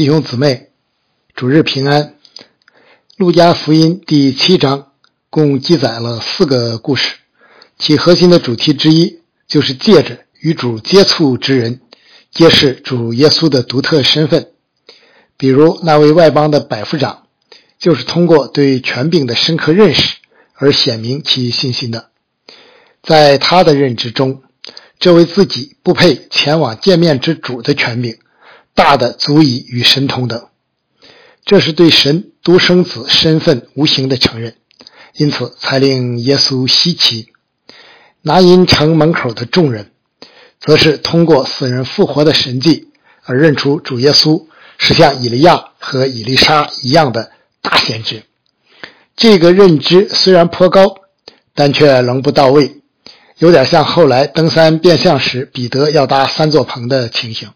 弟兄姊妹，主日平安。路加福音第七章共记载了四个故事，其核心的主题之一就是借着与主接触之人，揭示主耶稣的独特身份。比如那位外邦的百夫长，就是通过对权柄的深刻认识而显明其信心的。在他的认知中，这位自己不配前往见面之主的权柄。大的足以与神同等，这是对神独生子身份无形的承认，因此才令耶稣稀奇。拿因城门口的众人，则是通过死人复活的神迹而认出主耶稣是像以利亚和以利沙一样的大先知。这个认知虽然颇高，但却仍不到位，有点像后来登山变相时彼得要搭三座棚的情形。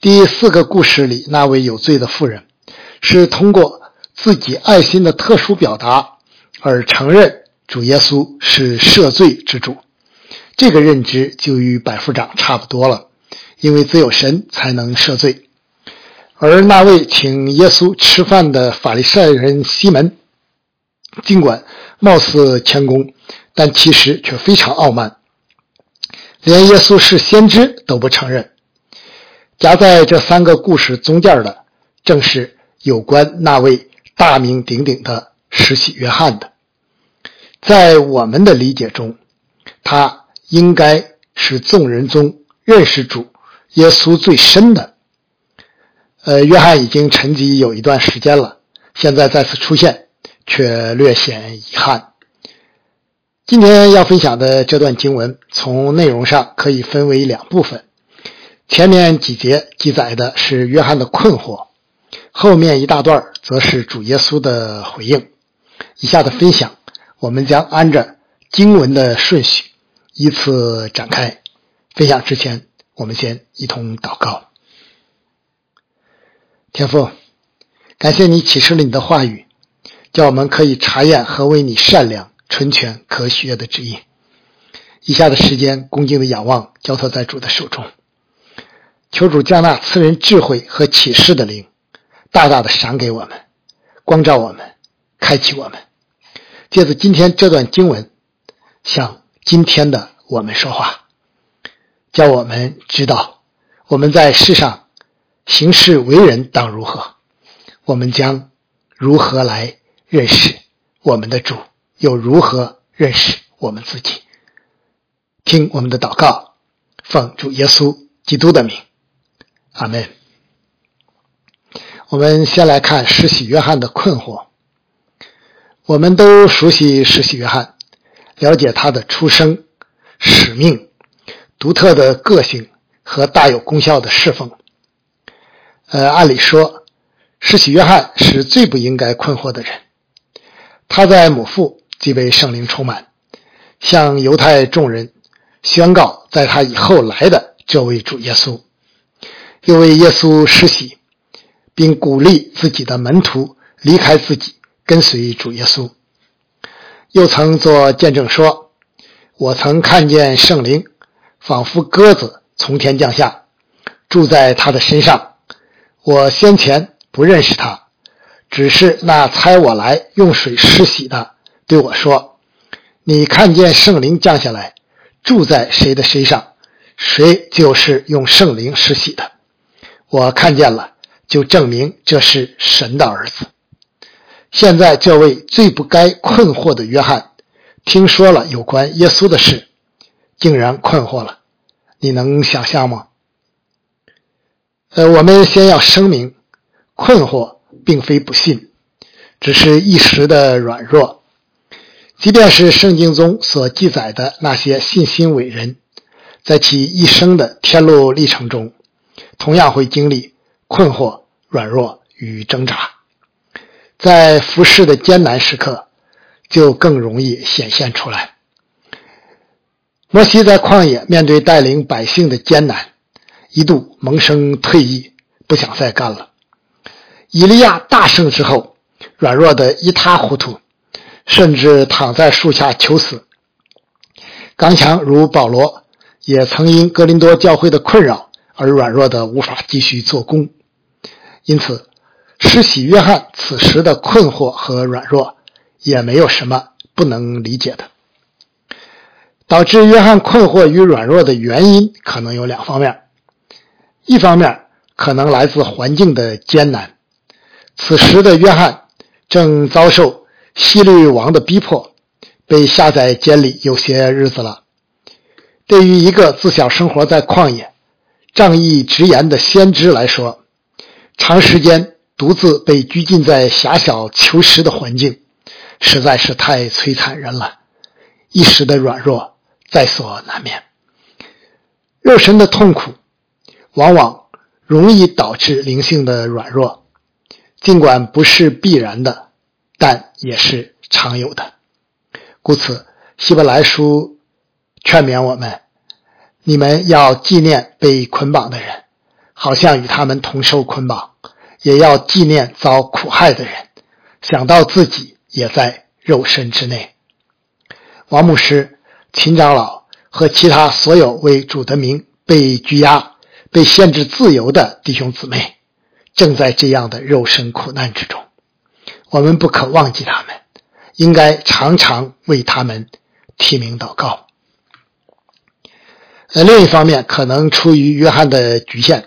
第四个故事里，那位有罪的妇人，是通过自己爱心的特殊表达而承认主耶稣是赦罪之主。这个认知就与百夫长差不多了，因为只有神才能赦罪。而那位请耶稣吃饭的法利赛人西门，尽管貌似谦恭，但其实却非常傲慢，连耶稣是先知都不承认。夹在这三个故事中间的，正是有关那位大名鼎鼎的施洗约翰的。在我们的理解中，他应该是众人中认识主耶稣最深的。呃，约翰已经沉寂有一段时间了，现在再次出现，却略显遗憾。今天要分享的这段经文，从内容上可以分为两部分。前面几节记载的是约翰的困惑，后面一大段则是主耶稣的回应。以下的分享，我们将按着经文的顺序依次展开。分享之前，我们先一同祷告。天父，感谢你启示了你的话语，叫我们可以查验何为你善良、纯全、可喜悦的旨意。以下的时间，恭敬的仰望，交托在主的手中。求主将那赐人智慧和启示的灵，大大的赏给我们，光照我们，开启我们。借着今天这段经文，向今天的我们说话，叫我们知道我们在世上行事为人当如何，我们将如何来认识我们的主，又如何认识我们自己。听我们的祷告，奉主耶稣基督的名。阿门。我们先来看施洗约翰的困惑。我们都熟悉施洗约翰，了解他的出生、使命、独特的个性和大有功效的侍奉。呃，按理说，施洗约翰是最不应该困惑的人。他在母腹即被圣灵充满，向犹太众人宣告在他以后来的这位主耶稣。又为耶稣施洗，并鼓励自己的门徒离开自己，跟随主耶稣。又曾做见证说：“我曾看见圣灵仿佛鸽子从天降下，住在他的身上。我先前不认识他，只是那猜我来用水施洗的对我说：‘你看见圣灵降下来，住在谁的身上，谁就是用圣灵施洗的。’”我看见了，就证明这是神的儿子。现在这位最不该困惑的约翰，听说了有关耶稣的事，竟然困惑了。你能想象吗？呃，我们先要声明，困惑并非不信，只是一时的软弱。即便是圣经中所记载的那些信心伟人，在其一生的天路历程中。同样会经历困惑、软弱与挣扎，在服侍的艰难时刻，就更容易显现出来。摩西在旷野面对带领百姓的艰难，一度萌生退意，不想再干了。以利亚大胜之后，软弱的一塌糊涂，甚至躺在树下求死。刚强如保罗，也曾因哥林多教会的困扰。而软弱的无法继续做工，因此，施洗约翰此时的困惑和软弱，也没有什么不能理解的。导致约翰困惑与软弱的原因可能有两方面：一方面可能来自环境的艰难，此时的约翰正遭受希律王的逼迫，被下在监里有些日子了。对于一个自小生活在旷野、仗义直言的先知来说，长时间独自被拘禁在狭小囚室的环境，实在是太摧残人了，一时的软弱。在所难免，肉身的痛苦往往容易导致灵性的软弱，尽管不是必然的，但也是常有的。故此，希伯来书劝勉我们：你们要纪念被捆绑的人，好像与他们同受捆绑；也要纪念遭苦害的人，想到自己也在肉身之内。王牧师。秦长老和其他所有为主的名被拘押、被限制自由的弟兄姊妹，正在这样的肉身苦难之中。我们不可忘记他们，应该常常为他们提名祷告。呃，另一方面，可能出于约翰的局限，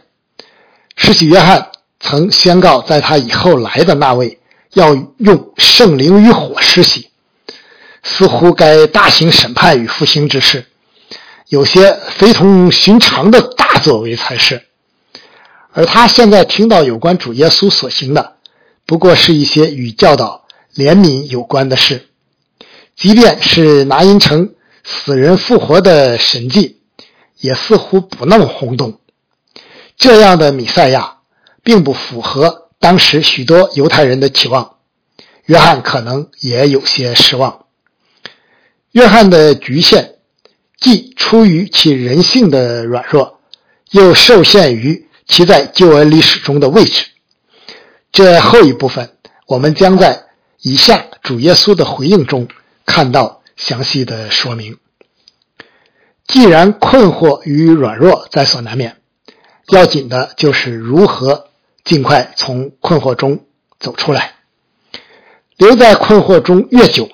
施洗约翰曾宣告，在他以后来的那位要用圣灵与火施洗。似乎该大型审判与复兴之事，有些非同寻常的大作为才是。而他现在听到有关主耶稣所行的，不过是一些与教导、怜悯有关的事。即便是拿因城死人复活的神迹，也似乎不那么轰动。这样的弥赛亚，并不符合当时许多犹太人的期望。约翰可能也有些失望。约翰的局限，既出于其人性的软弱，又受限于其在旧恩历史中的位置。这后一部分，我们将在以下主耶稣的回应中看到详细的说明。既然困惑与软弱在所难免，要紧的就是如何尽快从困惑中走出来。留在困惑中越久，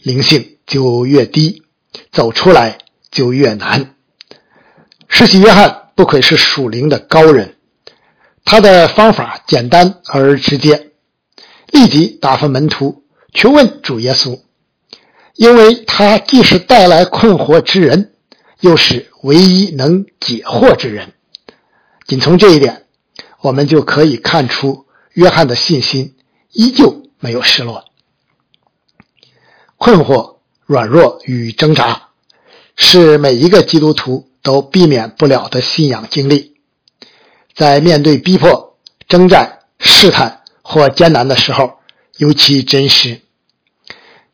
灵性。就越低，走出来就越难。施洗约翰不愧是属灵的高人，他的方法简单而直接，立即打发门徒去问主耶稣，因为他既是带来困惑之人，又是唯一能解惑之人。仅从这一点，我们就可以看出约翰的信心依旧没有失落。困惑。软弱与挣扎是每一个基督徒都避免不了的信仰经历，在面对逼迫、征战、试探或艰难的时候尤其真实。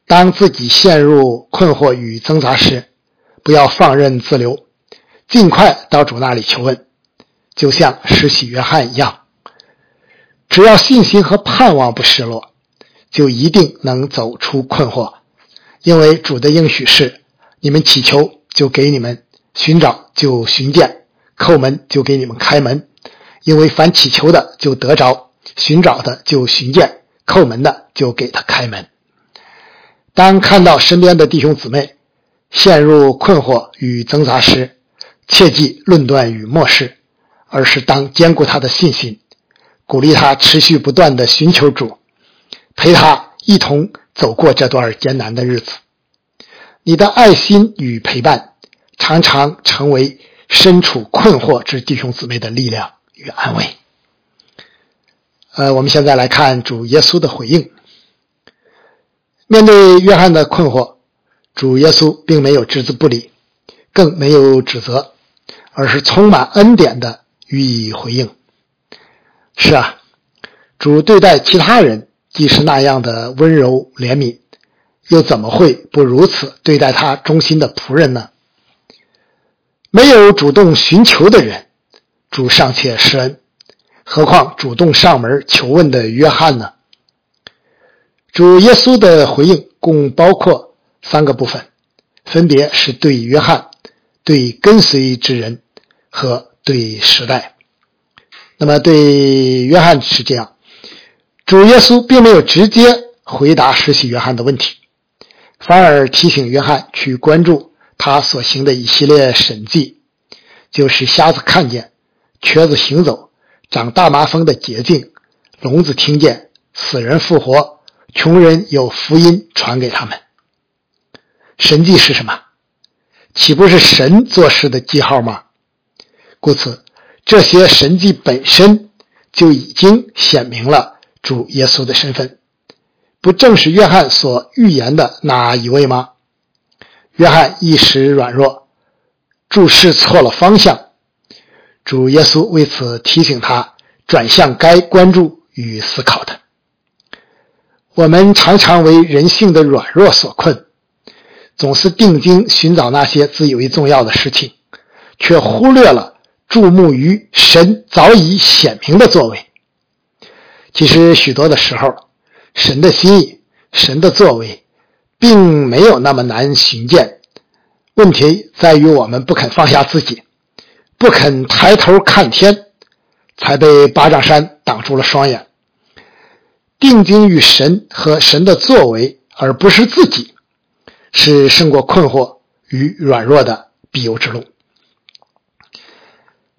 当自己陷入困惑与挣扎时，不要放任自流，尽快到主那里求问，就像施洗约翰一样。只要信心和盼望不失落，就一定能走出困惑。因为主的应许是：你们祈求就给你们，寻找就寻见，叩门就给你们开门。因为凡祈求的就得着，寻找的就寻见，叩门的就给他开门。当看到身边的弟兄姊妹陷入困惑与挣扎时，切忌论断与漠视，而是当兼顾他的信心，鼓励他持续不断的寻求主，陪他一同。走过这段艰难的日子，你的爱心与陪伴常常成为身处困惑之弟兄姊妹的力量与安慰。呃，我们现在来看主耶稣的回应。面对约翰的困惑，主耶稣并没有置之不理，更没有指责，而是充满恩典的予以回应。是啊，主对待其他人。既是那样的温柔怜悯，又怎么会不如此对待他忠心的仆人呢？没有主动寻求的人，主尚且施恩，何况主动上门求问的约翰呢？主耶稣的回应共包括三个部分，分别是对约翰、对跟随之人和对时代。那么对约翰是这样，主耶稣并没有直接回答实习约翰的问题，反而提醒约翰去关注他所行的一系列神迹，就是瞎子看见、瘸子行走、长大麻风的捷径、聋子听见、死人复活、穷人有福音传给他们。神迹是什么？岂不是神做事的记号吗？故此。这些神迹本身就已经显明了主耶稣的身份，不正是约翰所预言的那一位吗？约翰一时软弱，注视错了方向，主耶稣为此提醒他转向该关注与思考的。我们常常为人性的软弱所困，总是定睛寻找那些自以为重要的事情，却忽略了。注目于神早已显明的作为，其实许多的时候，神的心意、神的作为，并没有那么难寻见。问题在于我们不肯放下自己，不肯抬头看天，才被巴掌山挡住了双眼。定睛于神和神的作为，而不是自己，是胜过困惑与软弱的必由之路。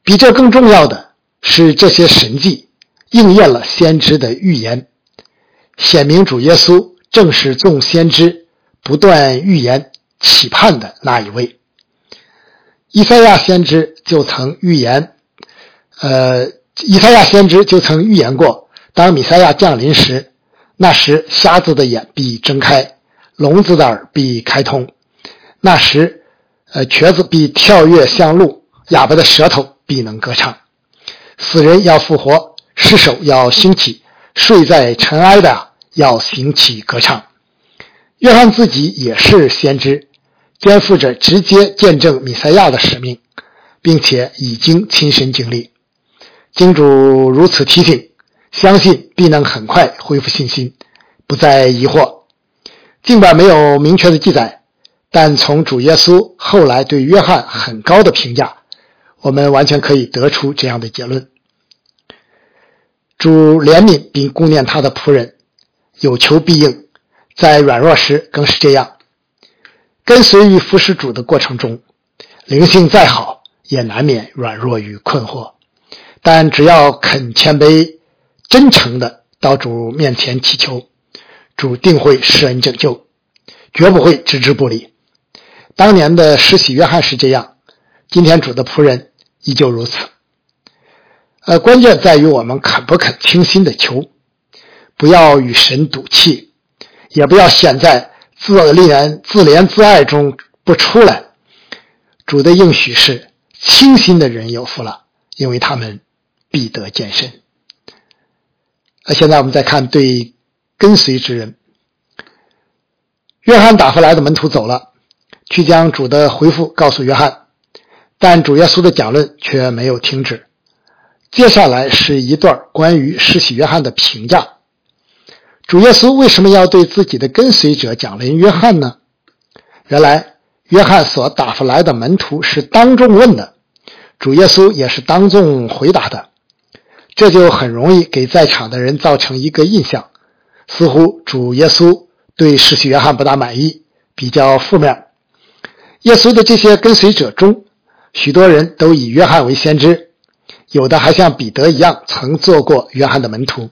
比这更重要的是，这些神迹应验了先知的预言，显明主耶稣正是众先知不断预言、期盼的那一位。以赛亚先知就曾预言，呃，以赛亚先知就曾预言过，当米赛亚降临时，那时瞎子的眼必睁开，聋子的耳必开通，那时，呃，瘸子必跳跃向路，哑巴的舌头。必能歌唱，死人要复活，尸首要兴起，睡在尘埃的要兴起歌唱。约翰自己也是先知，肩负着直接见证弥赛亚的使命，并且已经亲身经历。经主如此提醒，相信必能很快恢复信心，不再疑惑。尽管没有明确的记载，但从主耶稣后来对约翰很高的评价。我们完全可以得出这样的结论：主怜悯并顾念他的仆人，有求必应，在软弱时更是这样。跟随于服侍主的过程中，灵性再好，也难免软弱与困惑。但只要肯谦卑、真诚的到主面前祈求，主定会施恩拯救，绝不会置之不理。当年的施洗约翰是这样，今天主的仆人。依旧如此，呃，关键在于我们肯不肯倾心的求，不要与神赌气，也不要陷在自怜自怜自爱中不出来。主的应许是：清心的人有福了，因为他们必得见神。那现在我们再看对跟随之人，约翰打发来的门徒走了，去将主的回复告诉约翰。但主耶稣的讲论却没有停止。接下来是一段关于施洗约翰的评价。主耶稣为什么要对自己的跟随者讲论约翰呢？原来，约翰所打发来的门徒是当众问的，主耶稣也是当众回答的。这就很容易给在场的人造成一个印象，似乎主耶稣对施洗约翰不大满意，比较负面。耶稣的这些跟随者中，许多人都以约翰为先知，有的还像彼得一样曾做过约翰的门徒，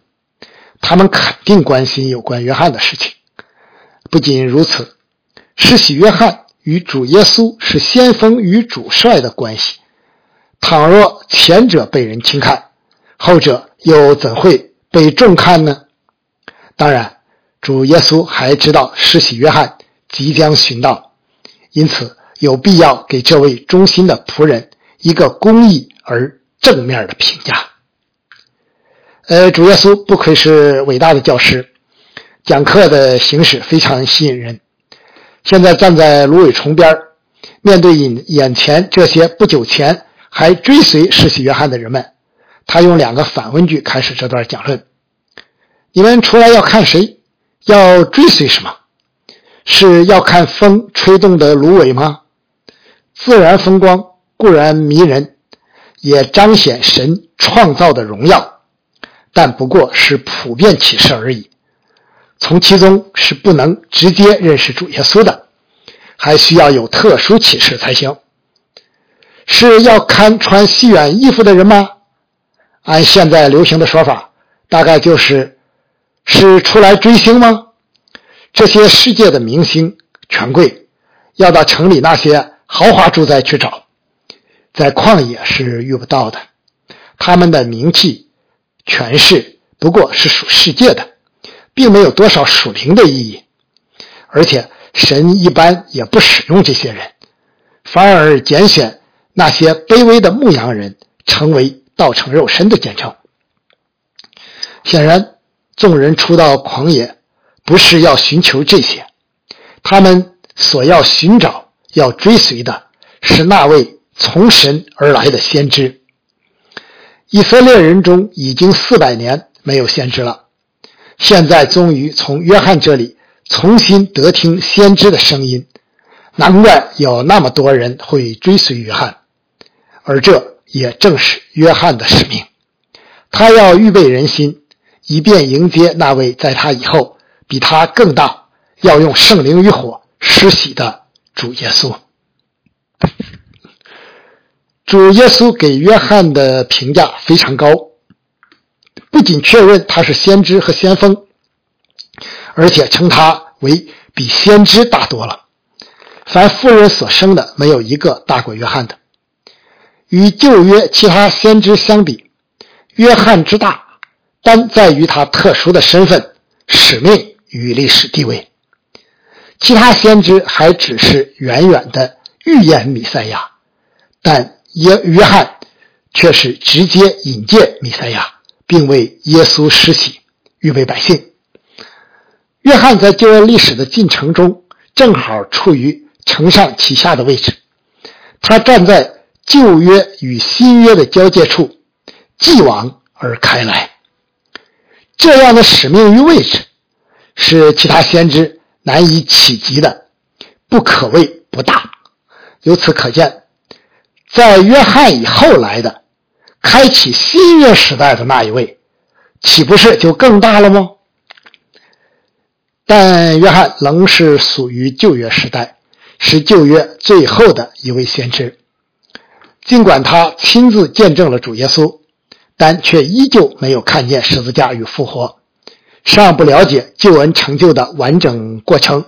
他们肯定关心有关约翰的事情。不仅如此，施洗约翰与主耶稣是先锋与主帅的关系。倘若前者被人轻看，后者又怎会被重看呢？当然，主耶稣还知道施洗约翰即将寻到，因此。有必要给这位忠心的仆人一个公义而正面的评价。呃，主耶稣不愧是伟大的教师，讲课的形式非常吸引人。现在站在芦苇丛边面对眼眼前这些不久前还追随世袭约翰的人们，他用两个反问句开始这段讲论：你们出来要看谁？要追随什么？是要看风吹动的芦苇吗？自然风光固然迷人，也彰显神创造的荣耀，但不过是普遍启示而已。从其中是不能直接认识主耶稣的，还需要有特殊启示才行。是要看穿西远衣服的人吗？按现在流行的说法，大概就是是出来追星吗？这些世界的明星权贵要到城里那些豪华住宅去找，在旷野是遇不到的。他们的名气、权势不过是属世界的。并没有多少属灵的意义，而且神一般也不使用这些人，反而拣选那些卑微的牧羊人成为道成肉身的见证。显然，众人出到狂野，不是要寻求这些，他们所要寻找、要追随的是那位从神而来的先知。以色列人中已经四百年没有先知了。现在终于从约翰这里重新得听先知的声音，难怪有那么多人会追随约翰，而这也正是约翰的使命。他要预备人心，以便迎接那位在他以后比他更大、要用圣灵与火施洗的主耶稣。主耶稣给约翰的评价非常高。不仅确认他是先知和先锋，而且称他为比先知大多了。凡妇人所生的，没有一个大过约翰的。与旧约其他先知相比，约翰之大，单在于他特殊的身份、使命与历史地位。其他先知还只是远远的预言弥赛亚，但约约翰却是直接引荐弥赛亚。并为耶稣施洗，预备百姓。约翰在旧约历史的进程中，正好处于承上启下的位置。他站在旧约与新约的交界处，继往而开来。这样的使命与位置，是其他先知难以企及的，不可谓不大。由此可见，在约翰以后来的。开启新约时代的那一位，岂不是就更大了吗？但约翰仍是属于旧约时代，是旧约最后的一位先知。尽管他亲自见证了主耶稣，但却依旧没有看见十字架与复活，尚不了解救恩成就的完整过程，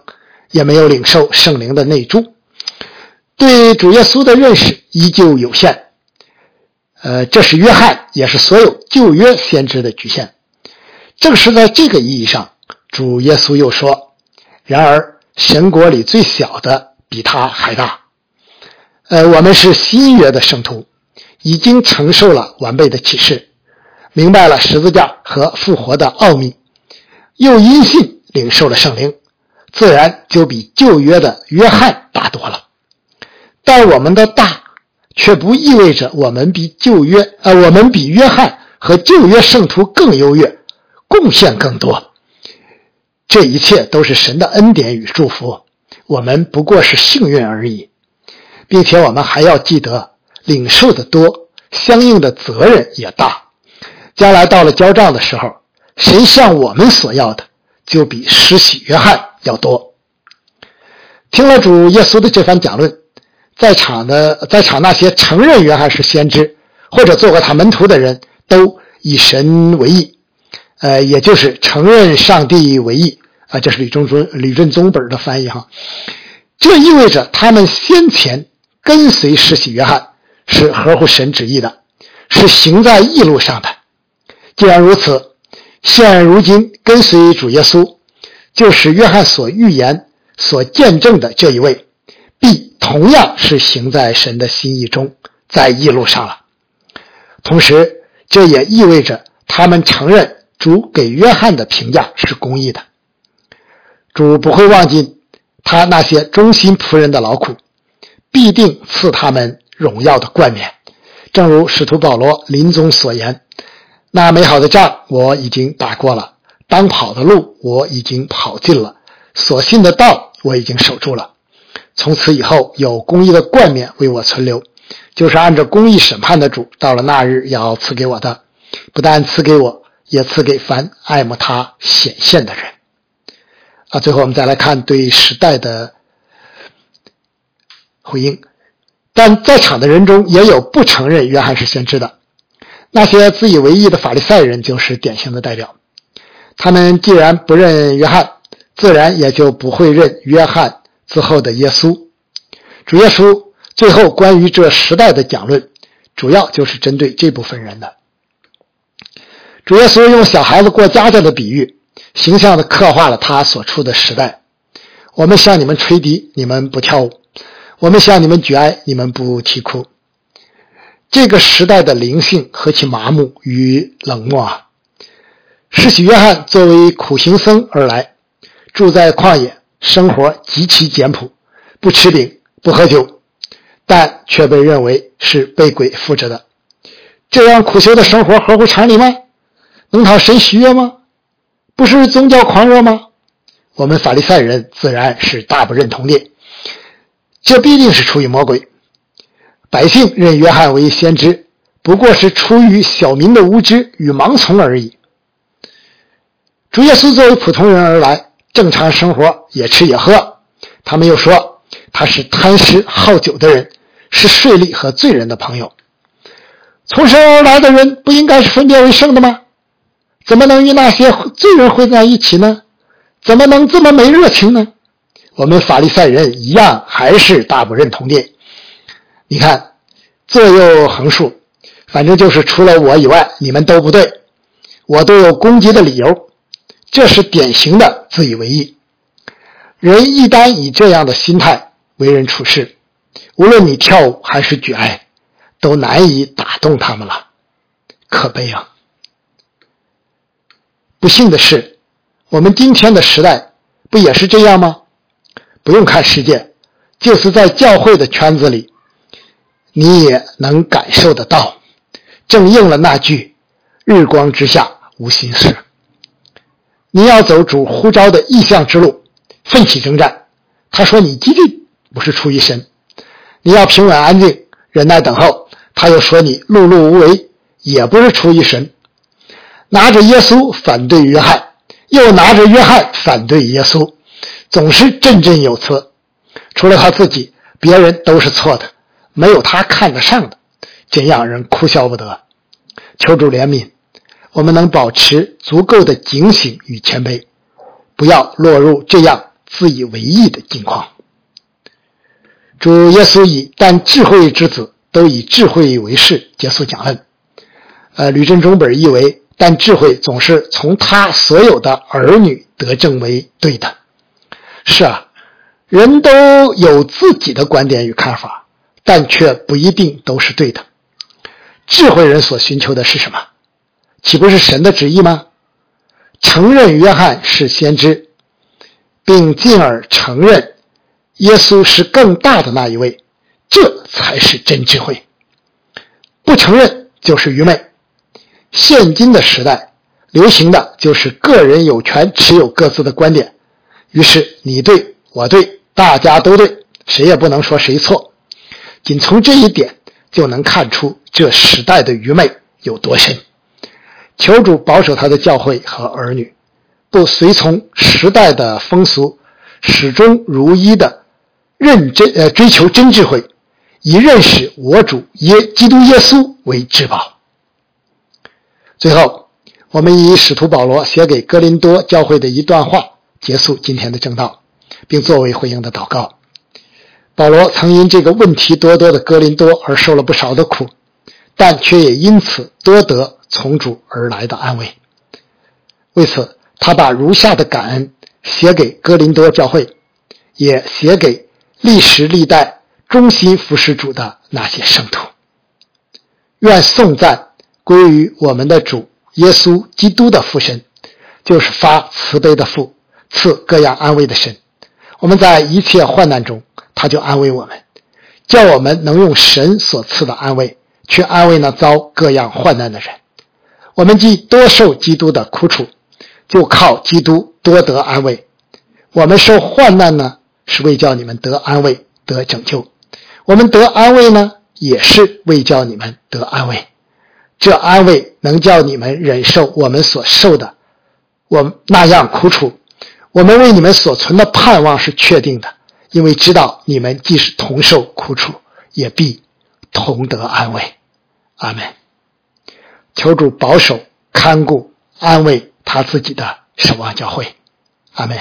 也没有领受圣灵的内助，对主耶稣的认识依旧有限。呃，这是约翰，也是所有旧约先知的局限。正是在这个意义上，主耶稣又说：“然而，神国里最小的比他还大。”呃，我们是新约的圣徒，已经承受了完备的启示，明白了十字架和复活的奥秘，又因信领受了圣灵，自然就比旧约的约翰大多了。但我们的大。却不意味着我们比旧约呃，我们比约翰和旧约圣徒更优越，贡献更多。这一切都是神的恩典与祝福，我们不过是幸运而已，并且我们还要记得，领受的多，相应的责任也大。将来到了交账的时候，谁向我们索要的，就比施洗约翰要多。听了主耶稣的这番讲论。在场的，在场那些承认约翰是先知或者做过他门徒的人都以神为义，呃，也就是承认上帝为义啊。这是吕中尊、吕振宗本的翻译哈。这意味着他们先前跟随施洗约翰是合乎神旨意的，是行在义路上的。既然如此，现如今跟随主耶稣，就是约翰所预言、所见证的这一位。必同样是行在神的心意中，在义路上了。同时，这也意味着他们承认主给约翰的评价是公义的。主不会忘记他那些忠心仆人的劳苦，必定赐他们荣耀的冠冕。正如使徒保罗临终所言：“那美好的仗我已经打过了，当跑的路我已经跑尽了，所信的道我已经守住了。”从此以后，有公义的冠冕为我存留，就是按照公义审判的主，到了那日要赐给我的，不但赐给我，也赐给凡爱慕他显现的人。啊，最后我们再来看对时代的回应。但在场的人中也有不承认约翰是先知的，那些自以为意的法利赛人就是典型的代表。他们既然不认约翰，自然也就不会认约翰之后的耶稣。主耶稣最后关于这时代的讲论，主要就是针对这部分人的。主耶稣用小孩子过家家的比喻。形象的刻画了他所处的时代。我们向你们吹笛，你们不跳舞；我们向你们举哀，你们不啼哭。这个时代的灵性何其麻木与冷漠啊！施洗约翰作为苦行僧而来，住在旷野，生活极其简朴，不吃饼，不喝酒，但却被认为是被鬼附着的。这样苦修的生活合乎常理吗？能讨神喜悦吗？不是宗教狂热吗？我们法利赛人自然是大不认同的。这必定是出于魔鬼。百姓认约翰为先知，不过是出于小民的无知与盲从而已。主耶稣作为普通人而来，正常生活，也吃也喝。他们又说他是贪食好酒的人，是税吏和罪人的朋友。从神而来的人，不应该是分别为圣的吗？怎么能与那些罪人混在一起呢？怎么能这么没热情呢？我们法利赛人一样还是大不认同的。你看，左右横竖，反正就是除了我以外，你们都不对，我都有攻击的理由。这是典型的自以为意。人一旦以这样的心态为人处事，无论你跳舞还是举哀，都难以打动他们了。可悲啊！不幸的是，我们今天的时代不也是这样吗？不用看世界，就是在教会的圈子里，你也能感受得到。正应了那句“日光之下无心事”。你要走主呼召的异象之路，奋起征战。他说你激进不是出于神，你要平稳安静，忍耐等候。他又说你碌碌无为，也不是出于神。拿着耶稣反对约翰，又拿着约翰反对耶稣，总是振振有词。除了他自己，别人都是错的，没有他看得上的，真让人哭笑不得。求主怜悯，我们能保持足够的警醒与谦卑，不要落入这样自以为意的境况。主耶稣以“但智慧之子都以智慧为事”结束讲论。呃，吕振中本译为。但智慧总是从他所有的儿女得证为对的。是啊，人都有自己的观点与看法，但却不一定都是对的。智慧人所寻求的是什么？岂不是神的旨意吗？承认约翰是先知，并进而承认耶稣是更大的那一位，这才是真智慧。不承认就是愚昧。现今的时代，流行的就是个人有权持有各自的观点，于是你对我对，大家都对，谁也不能说谁错。仅从这一点就能看出这时代的愚昧有多深。求主保守他的教会和儿女，不随从时代的风俗，始终如一的认真呃追求真智慧，以认识我主耶基督耶稣为至宝。最后，我们以使徒保罗写给哥林多教会的一段话结束今天的正道，并作为回应的祷告。保罗曾因这个问题多多的哥林多而受了不少的苦，但却也因此多得从主而来的安慰。为此，他把如下的感恩写给哥林多教会，也写给历时历代忠心服侍主的那些圣徒。愿颂赞。归于我们的主耶稣基督的父神，就是发慈悲的父，赐各样安慰的神。我们在一切患难中，他就安慰我们，叫我们能用神所赐的安慰去安慰那遭各样患难的人。我们既多受基督的苦楚，就靠基督多得安慰。我们受患难呢，是为叫你们得安慰、得拯救；我们得安慰呢，也是为叫你们得安慰。这安慰能叫你们忍受我们所受的，我那样苦楚。我们为你们所存的盼望是确定的，因为知道你们既是同受苦楚，也必同得安慰。阿门。求主保守、看顾、安慰他自己的守望教会。阿门。